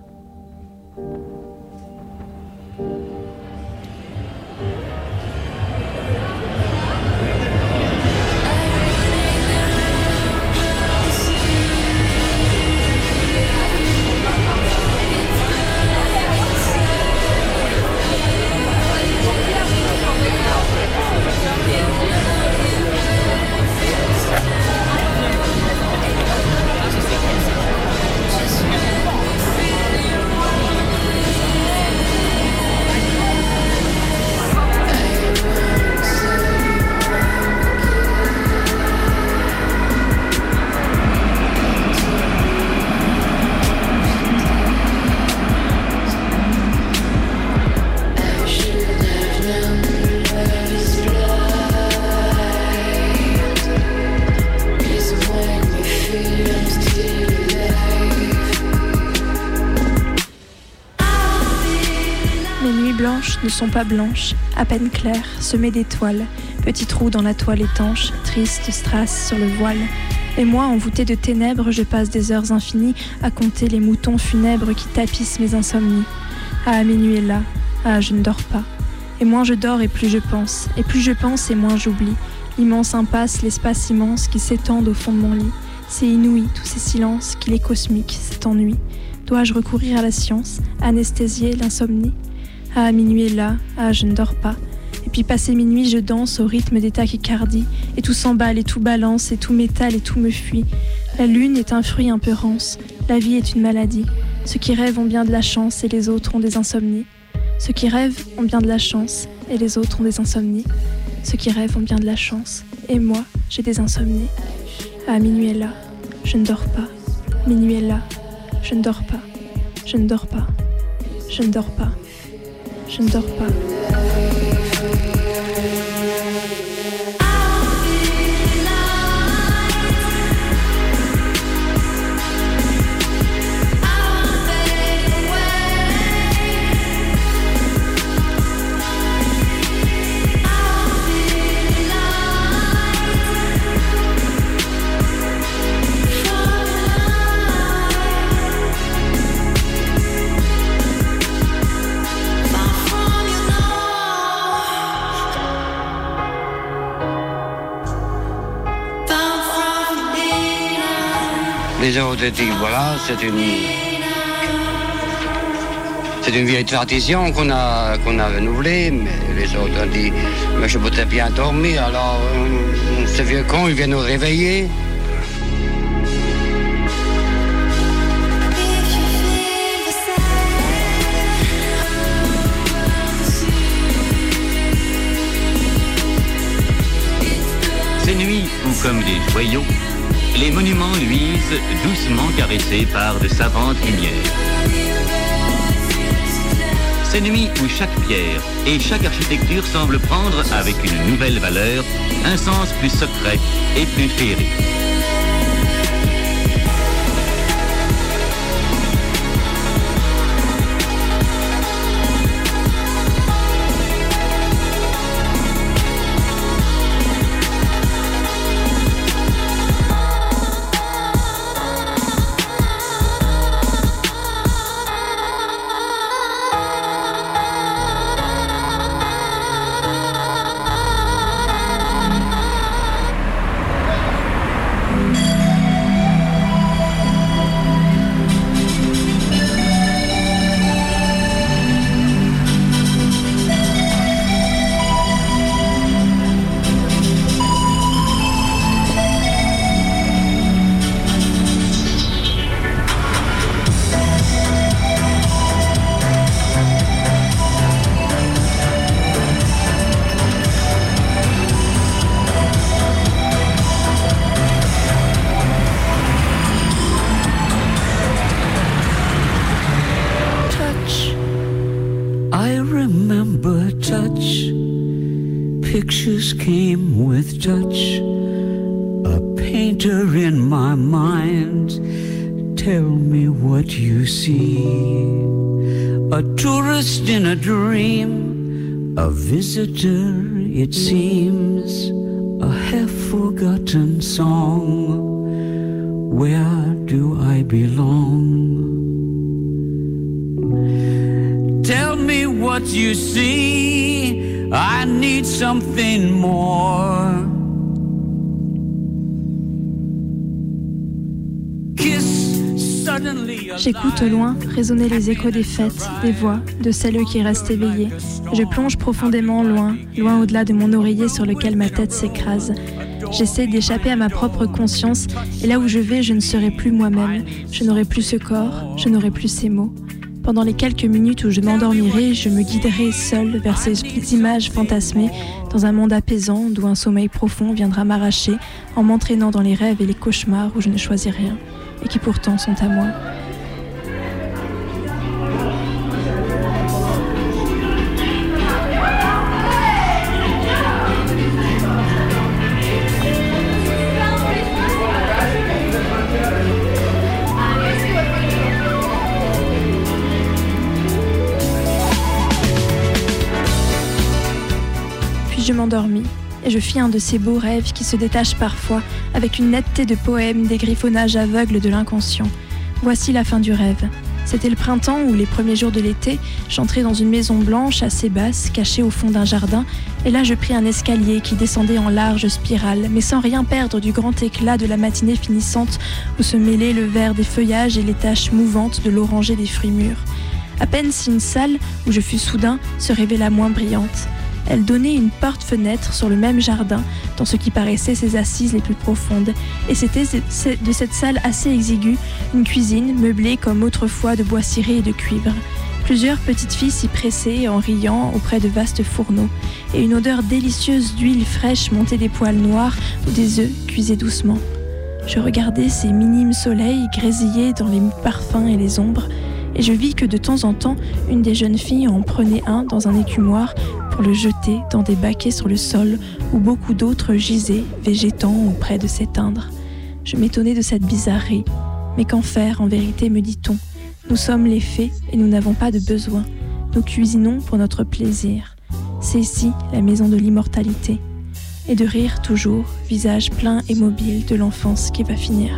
Sont pas blanches, à peine claires, semées d'étoiles, petits trous dans la toile étanche, tristes strass sur le voile. Et moi, envoûté de ténèbres, je passe des heures infinies à compter les moutons funèbres qui tapissent mes insomnies. Ah, minuit est là, ah, je ne dors pas. Et moins je dors et plus je pense, et plus je pense et moins j'oublie. L'immense impasse, l'espace immense qui s'étend au fond de mon lit. C'est inouï, tous ces silences, qu'il est cosmique, cet ennui. Dois-je recourir à la science, anesthésier l'insomnie? Ah, minuit est là, ah, je ne dors pas. Et puis passé minuit, je danse au rythme des tachycardies, et tout s'emballe et tout balance, et tout métal et tout me fuit. La lune est un fruit un peu rance, la vie est une maladie. Ceux qui rêvent ont bien de la chance et les autres ont des insomnies. Ceux qui rêvent ont bien de la chance et les autres ont des insomnies. Ceux qui rêvent ont bien de la chance et moi, j'ai des insomnies. Ah, minuit est là, je ne dors pas. Minuit est là, je ne dors pas. Je ne dors pas. Je ne dors pas. Je ne dors pas. Les autres disent, voilà, c'est une... C'est une vieille tradition qu'on a, a renouvelée, mais les autres ont dit, mais je voudrais bien dormir, alors euh, ce vieux con, il vient nous réveiller. Ces nuits où, comme des joyaux, les monuments luisent, doucement caressés par de savantes lumières. Ces nuits où chaque pierre et chaque architecture semble prendre, avec une nouvelle valeur, un sens plus secret et plus féerique. Visitor, it seems. A half forgotten song. Where do I belong? Tell me what you see. I need something more. J'écoute au loin résonner les échos des fêtes, des voix, de celles qui restent éveillées. Je plonge profondément loin, loin au-delà de mon oreiller sur lequel ma tête s'écrase. J'essaie d'échapper à ma propre conscience, et là où je vais, je ne serai plus moi-même. Je n'aurai plus ce corps, je n'aurai plus ces mots. Pendant les quelques minutes où je m'endormirai, je me guiderai seule vers ces images fantasmées dans un monde apaisant d'où un sommeil profond viendra m'arracher en m'entraînant dans les rêves et les cauchemars où je ne choisis rien et qui pourtant sont à moi. Et je fis un de ces beaux rêves qui se détachent parfois avec une netteté de poème des griffonnages aveugles de l'inconscient. Voici la fin du rêve. C'était le printemps ou les premiers jours de l'été, j'entrai dans une maison blanche assez basse, cachée au fond d'un jardin, et là je pris un escalier qui descendait en large spirale, mais sans rien perdre du grand éclat de la matinée finissante où se mêlaient le vert des feuillages et les taches mouvantes de l'oranger des fruits mûrs. À peine si une salle, où je fus soudain, se révéla moins brillante. Elle donnait une porte-fenêtre sur le même jardin, dans ce qui paraissait ses assises les plus profondes, et c'était de cette salle assez exiguë une cuisine meublée comme autrefois de bois ciré et de cuivre. Plusieurs petites filles s'y pressaient en riant auprès de vastes fourneaux, et une odeur délicieuse d'huile fraîche montait des poils noirs où des œufs cuisaient doucement. Je regardais ces minimes soleils grésiller dans les parfums et les ombres, et je vis que de temps en temps, une des jeunes filles en prenait un dans un écumoire pour le jeter dans des baquets sur le sol où beaucoup d'autres gisaient, végétant ou près de s'éteindre. Je m'étonnais de cette bizarrerie. Mais qu'en faire, en vérité, me dit-on? Nous sommes les fées et nous n'avons pas de besoin. Nous cuisinons pour notre plaisir. C'est ici la maison de l'immortalité. Et de rire toujours, visage plein et mobile de l'enfance qui va finir.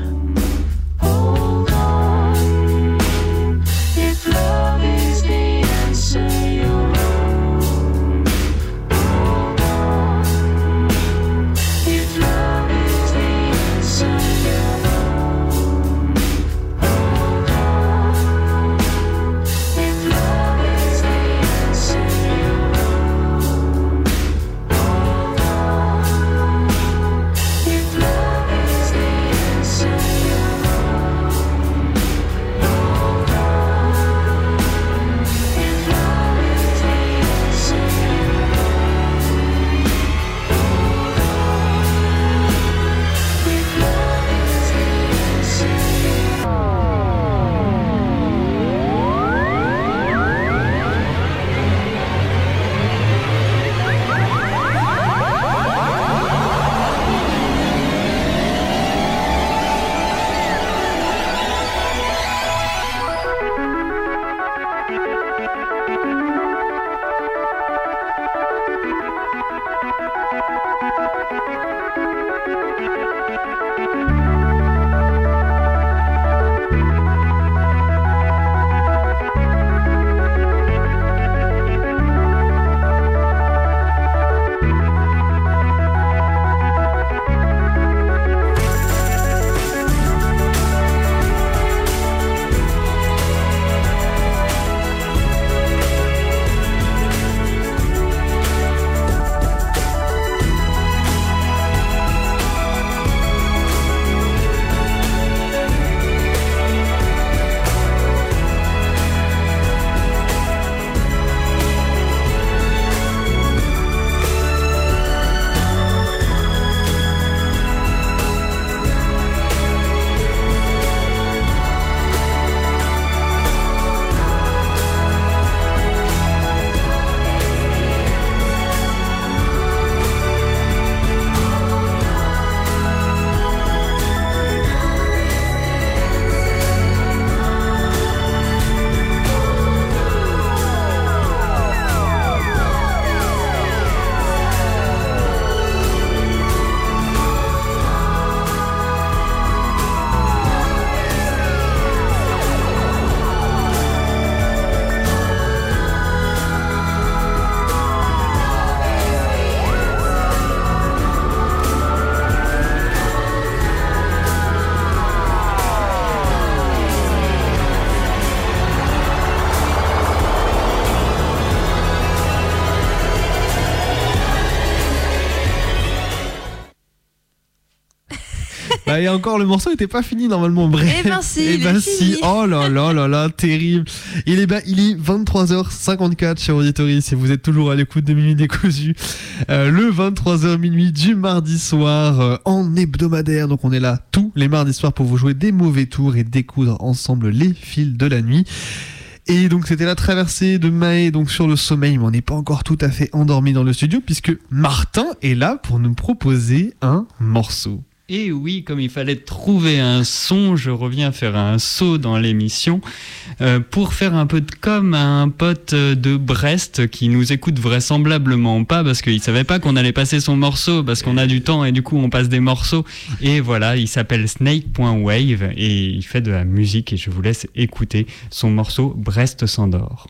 Et encore, le morceau n'était pas fini normalement. Bref. Eh ben si, Eh il ben est si. fini. Oh là là là là, terrible. Il est, bah, il est 23h54 chez Auditory. Si vous êtes toujours à l'écoute de Minuit Décousu, euh, le 23h minuit du mardi soir euh, en hebdomadaire. Donc on est là tous les mardis soirs pour vous jouer des mauvais tours et découdre ensemble les fils de la nuit. Et donc c'était la traversée de Maë donc sur le sommeil, mais on n'est pas encore tout à fait endormi dans le studio puisque Martin est là pour nous proposer un morceau. Et oui, comme il fallait trouver un son, je reviens faire un saut dans l'émission euh, pour faire un peu de com à un pote de Brest qui nous écoute vraisemblablement pas parce qu'il savait pas qu'on allait passer son morceau parce qu'on a du temps et du coup on passe des morceaux. Et voilà, il s'appelle Snake.wave et il fait de la musique et je vous laisse écouter son morceau Brest s'endort.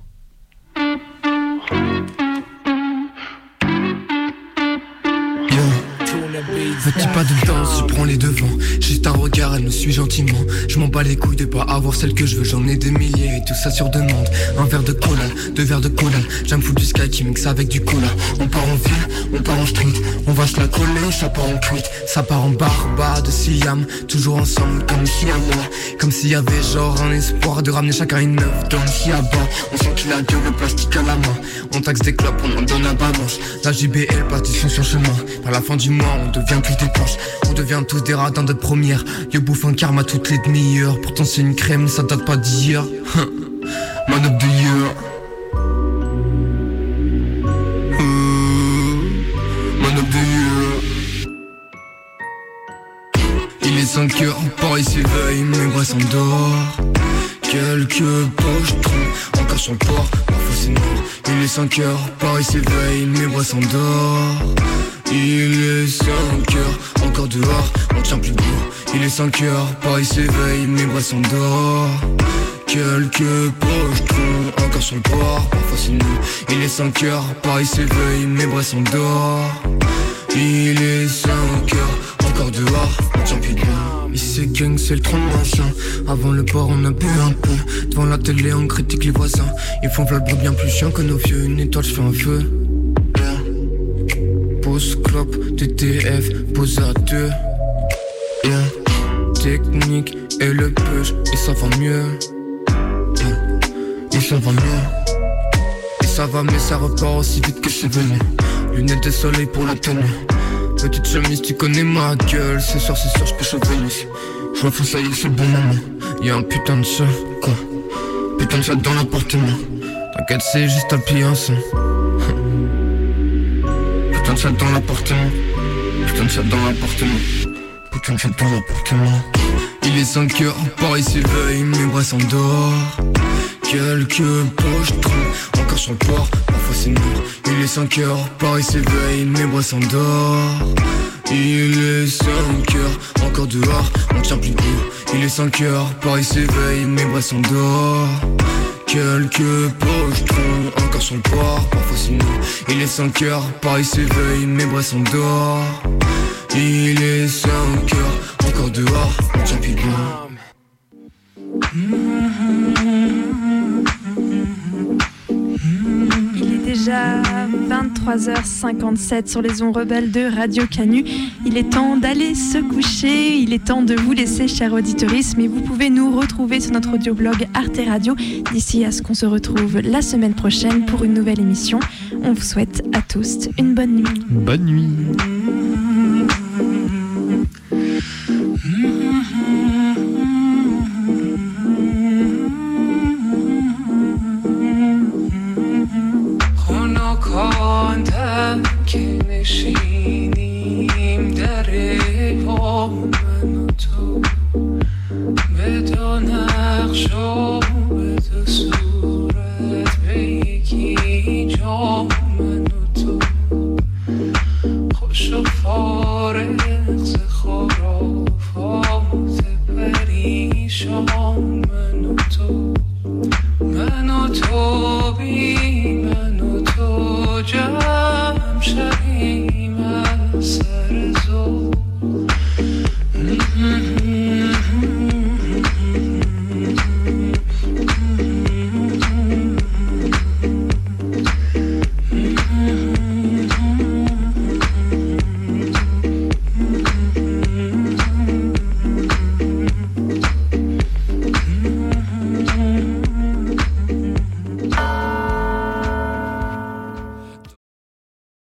Petit pas de danse, je prends les devants. Juste un regard, elle me suit gentiment. Je m'en bats les couilles de pas avoir celle que je veux, j'en ai des milliers et tout ça sur demande. Un verre de cola, deux verres de cola. J'aime foutre du sky qui mixe avec du cola. On part en ville, on part en street. On va se la coller, ça part en tweet. Ça part en barba de Siam. Toujours ensemble comme si à moi. Comme s'il y avait genre un espoir de ramener chacun une œuvre dans le bas On sent qu'il a gueule le plastique à la main. On taxe des clopes, on en donne à balance. La JBL passe du son sur chemin. Par la fin du mois, on devient On devient tous des radins de première. Yo bouffe un karma toutes les demi-heures. Pourtant c'est une crème, ça date pas d'hier. Man of the year. Il est 5 heures, Paris s'éveille, mes bras s'endort. Quelques pochetrons, encore sur le port, parfois c'est noir. Il est 5 heures, Paris s'éveille, mes bras s'endort. Il est 5 dehors, on tient plus debout. Il est 5 heures, Paris s'éveille, mes bras s'endort. Quelques pochetrons, encore sur le port, parfois c'est nul. Il est 5 heures, Paris s'éveille, mes bras s'endort. Il est 5 heures, encore dehors, on tient plus debout. Ici gang, c'est le trône machin. Avant le port, on a bu un peu. Devant la télé, on critique les voisins. Ils font v'là bien plus chiant que nos vieux. Une étoile, je fais un feu. Pause clope, TTF, pose à deux. Yeah. Technique et le push, et ça va mieux. Yeah. Et ça va mieux. Et ça va, mais ça repart aussi vite que suis venu. Lunettes de soleil pour la tenue. Petite chemise, tu connais ma gueule. C'est sûr, c'est sûr, je peux choper Vénus. Je fous ça y est, c'est le bon moment. Y'a un putain de chat, quoi. Putain de chat dans l'appartement. T'inquiète, c'est juste un son. Putain de chat dans l'appartement. Putain de chat dans l'appartement. Putain de chat dans l'appartement. Il est 5 heures, Paris s'éveille, mes bras s'endort. Quelques poches trop, encore sur le parfois c'est noir. Il est 5 heures, Paris s'éveille, mes bras s'endort. Il est 5 heures, encore dehors, on tient plus debout. Il est 5 heures, Paris s'éveille, mes bras s'endort. Quelques poches trop, encore sur le port, parfois c'est. Il est 5 heures, Paris s'éveille, mes bras s'endort. Il est 5 heures, encore dehors, on tient plus debout. 23h57 sur les ondes rebelles de Radio Canu. Il est temps d'aller se coucher. Il est temps de vous laisser, cher auditoris. Mais vous pouvez nous retrouver sur notre audioblog Arte Radio d'ici à ce qu'on se retrouve la semaine prochaine pour une nouvelle émission. On vous souhaite à tous une bonne nuit. Bonne nuit.